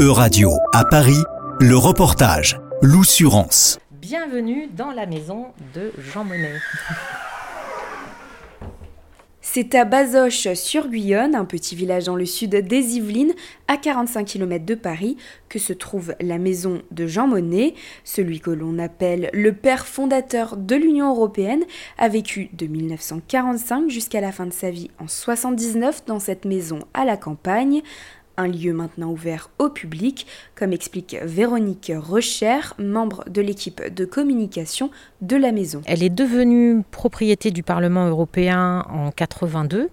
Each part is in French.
E-Radio, à Paris, le reportage, l'Oussurance. Bienvenue dans la maison de Jean Monnet. C'est à Bazoches sur Guyonne, un petit village dans le sud des Yvelines, à 45 km de Paris, que se trouve la maison de Jean Monnet. Celui que l'on appelle le père fondateur de l'Union européenne a vécu de 1945 jusqu'à la fin de sa vie en 79 dans cette maison à la campagne un lieu maintenant ouvert au public, comme explique Véronique Recher, membre de l'équipe de communication de la maison. Elle est devenue propriété du Parlement européen en 82.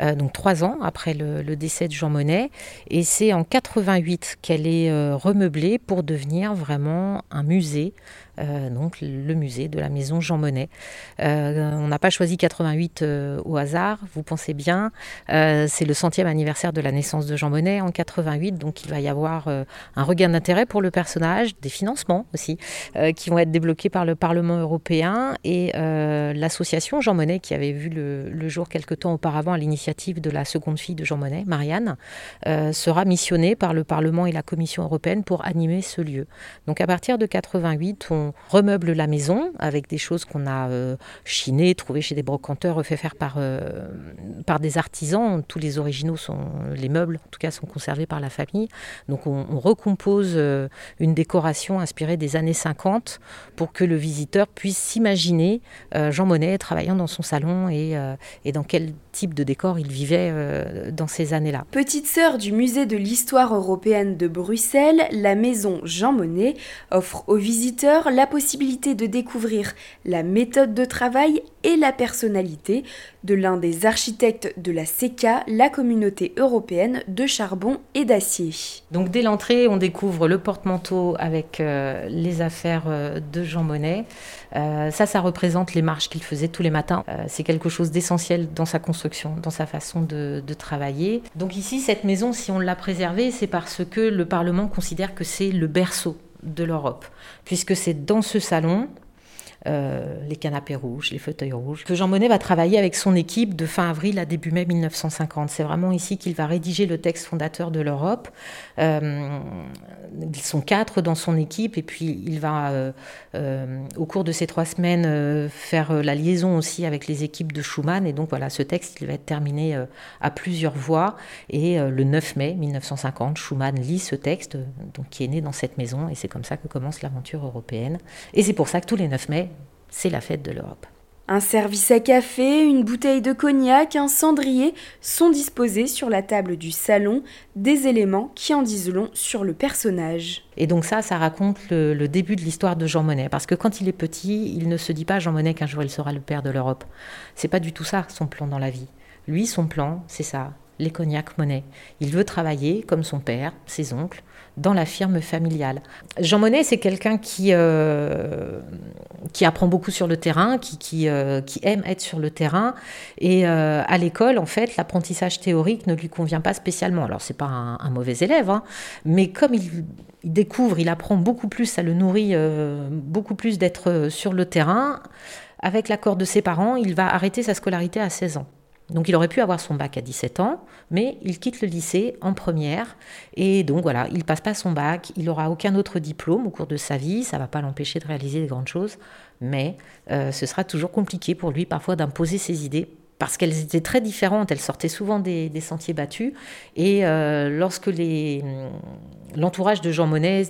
Euh, donc trois ans après le, décès de Jean Monnet, et c'est en 88 qu'elle est euh, remeublée pour devenir vraiment un musée donc le musée de la maison Jean Monnet. Euh, on n'a pas choisi 88 euh, au hasard, vous pensez bien. c'est le centième anniversaire de la naissance de Jean Monnet en 88, donc il va y avoir un regain d'intérêt pour le personnage, des financements aussi, qui vont être débloqués par le Parlement européen et l'association Jean Monnet, qui avait vu le, jour quelque temps auparavant à l'initiative de la seconde fille de Jean Monnet, Marianne, sera missionnée par le Parlement et la Commission européenne pour animer ce lieu. Donc à partir de 88, on remeuble la maison avec des choses qu'on a euh, chinées, trouvées chez des brocanteurs, refait faire par, euh, par des artisans. Tous les originaux sont, les meubles en tout cas, sont conservés par la famille. Donc on, recompose euh, une décoration inspirée des années 50 pour que le visiteur puisse s'imaginer Jean Monnet travaillant dans son salon et, et dans quel type de décor il vivait dans ces années-là. Petite sœur du musée de l'histoire européenne de Bruxelles, la maison Jean Monnet offre aux visiteurs la possibilité de découvrir la méthode de travail et la personnalité de l'un des architectes de la CECA, la communauté européenne de charbon et d'acier. Donc dès l'entrée, on découvre le porte-manteau avec euh, les affaires euh, de Jean Monnet. Euh, ça, ça représente les marches qu'il faisait tous les matins. c'est quelque chose d'essentiel dans sa construction, dans sa façon de, de travailler. Donc ici, cette maison, si on l'a préservée, c'est parce que le Parlement considère que c'est le berceau de l'Europe, puisque c'est dans ce salon euh, les canapés rouges, les fauteuils rouges, que Jean Monnet va travailler avec son équipe de fin avril à début mai 1950. C'est vraiment ici qu'il va rédiger le texte fondateur de l'Europe. Euh, ils sont quatre dans son équipe et puis il va, euh, au cours de ces trois semaines, faire la liaison aussi avec les équipes de Schumann. Et donc voilà, ce texte, il va être terminé à plusieurs voix. Et le 9 mai 1950, Schumann lit ce texte, donc qui est né dans cette maison. Et c'est comme ça que commence l'aventure européenne. Et c'est pour ça que tous les 9 mai, c'est la fête de l'Europe. Un service à café, une bouteille de cognac, un cendrier sont disposés sur la table du salon, des éléments qui en disent long sur le personnage. Et donc ça, ça raconte le, début de l'histoire de Jean Monnet, parce que quand il est petit, il ne se dit pas Jean Monnet qu'un jour il sera le père de l'Europe. C'est pas du tout ça son plan dans la vie. Lui, son plan, c'est ça, les cognacs Monnet. Il veut travailler comme son père, ses oncles, dans la firme familiale. Jean Monnet, c'est quelqu'un qui, euh, qui apprend beaucoup sur le terrain, qui, qui, euh, qui aime être sur le terrain. Et euh, à l'école, en fait, l'apprentissage théorique ne lui convient pas spécialement. Alors, c'est pas un, mauvais élève, hein, mais comme il, il, découvre, il apprend beaucoup plus, ça le nourrit beaucoup plus d'être sur le terrain. Avec l'accord de ses parents, il va arrêter sa scolarité à 16 ans. Donc il aurait pu avoir son bac à 17 ans, mais il quitte le lycée en première. Et donc voilà, il passe pas son bac, il n'aura aucun autre diplôme au cours de sa vie, ça ne va pas l'empêcher de réaliser des grandes choses, mais euh, ce sera toujours compliqué pour lui parfois d'imposer ses idées parce qu'elles étaient très différentes. Elles sortaient souvent des, sentiers battus. Et euh, lorsque l'entourage de Jean Monnet,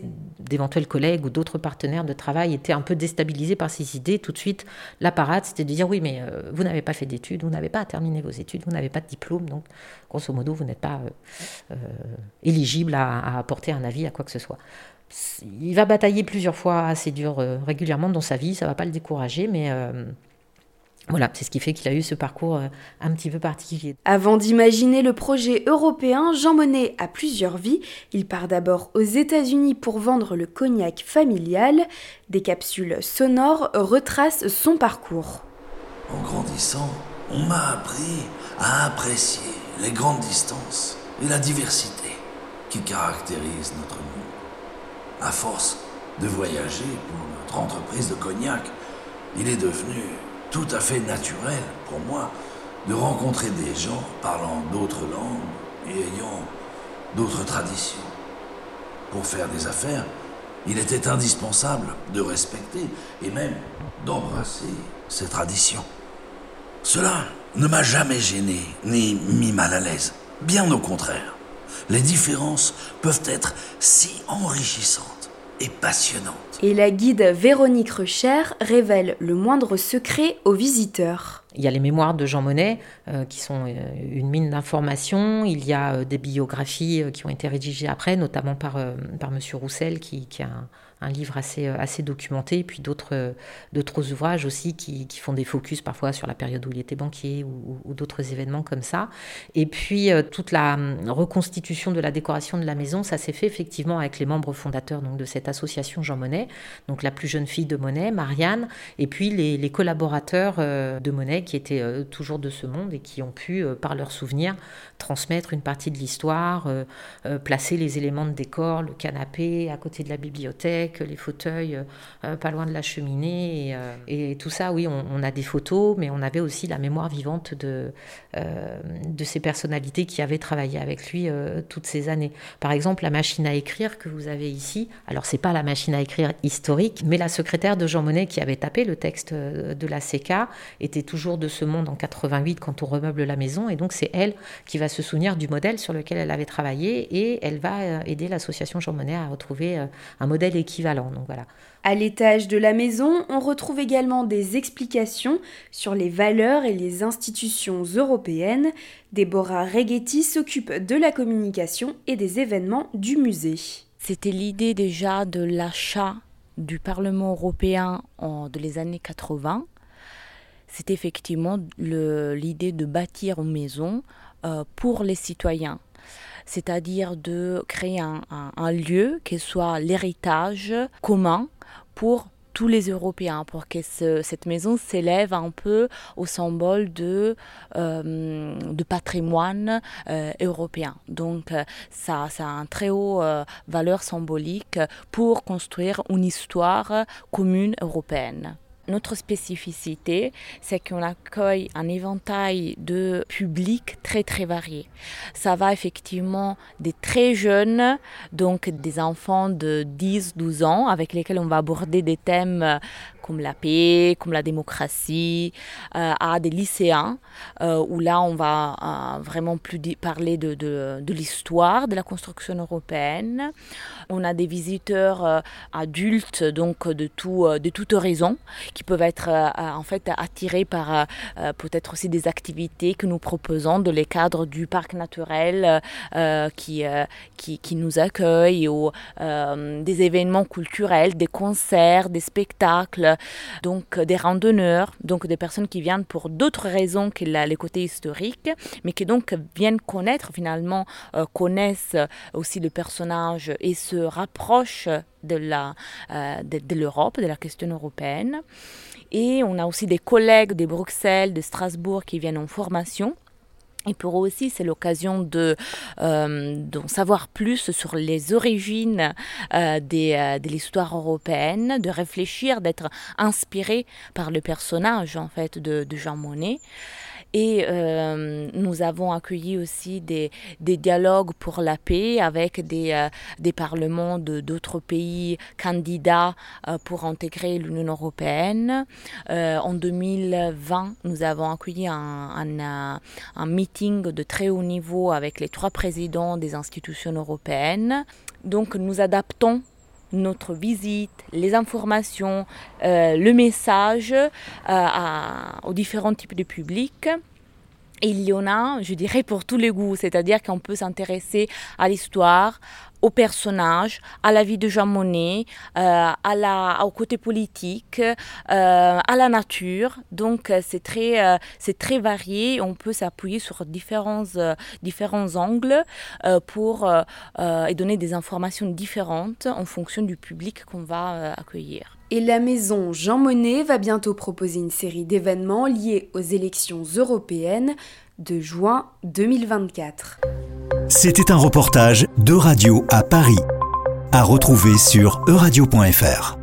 d'éventuels collègues ou d'autres partenaires de travail étaient un peu déstabilisés par ces idées, tout de suite, la parade, c'était de dire oui, mais euh, vous n'avez pas fait d'études, vous n'avez pas terminé vos études, vous n'avez pas de diplôme, donc grosso modo, vous n'êtes pas euh, éligible à, à, apporter un avis à quoi que ce soit. Il va batailler plusieurs fois assez dur régulièrement dans sa vie, ça ne va pas le décourager, mais voilà, c'est ce qui fait qu'il a eu ce parcours euh, un petit peu particulier. Avant d'imaginer le projet européen, Jean Monnet a plusieurs vies. Il part d'abord aux États-Unis pour vendre le cognac familial. Des capsules sonores retracent son parcours. En grandissant, on m'a appris à apprécier les grandes distances et la diversité qui caractérisent notre monde. À force de voyager pour notre entreprise de cognac, il est devenu tout à fait naturel pour moi de rencontrer des gens parlant d'autres langues et ayant d'autres traditions. Pour faire des affaires, il était indispensable de respecter et même d'embrasser ces traditions. Cela ne m'a jamais gêné ni mis mal à l'aise. Bien au contraire. Les différences peuvent être si enrichissantes et passionnantes. Et la guide Véronique Recher révèle le moindre secret aux visiteurs. Il y a les mémoires de Jean Monnet, euh, qui sont euh, une mine d'informations. Il y a euh, des biographies qui ont été rédigées après, notamment par, par M. Roussel, qui, qui a un, livre assez, assez documenté, et puis d'autres, d'autres ouvrages aussi qui, qui, font des focus parfois sur la période où il était banquier ou, ou d'autres événements comme ça. Et puis toute la hum, reconstitution de la décoration de la maison, ça s'est fait effectivement avec les membres fondateurs donc, de cette association Jean Monnet, donc la plus jeune fille de Monnet, Marianne, et puis les, collaborateurs de Monnet qui étaient toujours de ce monde et qui ont pu, par leurs souvenirs, transmettre une partie de l'histoire, placer les éléments de décor, le canapé à côté de la bibliothèque, les fauteuils euh, pas loin de la cheminée. Et, euh, tout ça, oui, on, a des photos, mais on avait aussi la mémoire vivante de, euh, de ces personnalités qui avaient travaillé avec lui toutes ces années. Par exemple, la machine à écrire que vous avez ici, alors c'est pas la machine à écrire historique, mais la secrétaire de Jean Monnet qui avait tapé le texte de la CK était toujours de ce monde en 88 quand on remeuble la maison, et donc c'est elle qui va se souvenir du modèle sur lequel elle avait travaillé, et elle va aider l'association Jean Monnet à retrouver un modèle équivalent donc voilà. À l'étage de la maison, on retrouve également des explications sur les valeurs et les institutions européennes. Deborah Reghetti s'occupe de la communication et des événements du musée. C'était l'idée déjà de l'achat du Parlement européen en de les années 80. C'est effectivement l'idée de bâtir une maison euh, pour les citoyens c'est-à-dire de créer un, lieu qui soit l'héritage commun pour tous les Européens pour que cette maison s'élève un peu au symbole de, euh, de patrimoine euh, européen. Donc ça, ça, a une très haute euh, valeur symbolique pour construire une histoire commune européenne. Notre spécificité, c'est qu'on accueille un éventail de publics très très variés. Ça va effectivement des très jeunes, donc des enfants de 10-12 ans, avec lesquels on va aborder des thèmes comme la paix, comme la démocratie, euh, à des lycéens, euh, où là on va euh, vraiment plus parler de, de, l'histoire de la construction européenne. On a des visiteurs adultes, donc de, tout, de toute horizon, qui peuvent être en fait attirés par peut-être aussi des activités que nous proposons dans les cadres du parc naturel qui, qui, qui, nous accueille, ou des événements culturels, des concerts, des spectacles donc des randonneurs, donc des personnes qui viennent pour d'autres raisons que les côtés historiques, mais qui donc viennent connaître finalement, euh, connaissent aussi le personnage et se rapprochent de euh, de l'Europe, de la question européenne. Et on a aussi des collègues de Bruxelles, de Strasbourg qui viennent en formation et pour eux aussi, c'est l'occasion de, euh, d'en savoir plus sur les origines euh, des, euh, de l'histoire européenne, de réfléchir, d'être inspiré par le personnage en fait de, de Jean Monnet. Et euh, nous avons accueilli aussi des, des, dialogues pour la paix avec des, euh, des parlements de, d'autres pays candidats euh, pour intégrer l'Union européenne. en 2020, nous avons accueilli un, un, un meeting de très haut niveau avec les trois présidents des institutions européennes. Donc nous adaptons notre visite, les informations, euh, le message euh, aux différents types de publics. il y en a, je dirais, pour tous les goûts, c'est-à-dire qu'on peut s'intéresser à l'histoire, au personnage, à la vie de Jean Monnet, euh, au côté politique, euh, à la nature. Donc euh, c'est très, c'est très varié. On peut s'appuyer sur différents, différents angles pour et donner des informations différentes en fonction du public qu'on va accueillir. Et la maison Jean Monnet va bientôt proposer une série d'événements liés aux élections européennes de juin 2024. C'était un reportage de Radio à Paris, à retrouver sur euradio.fr.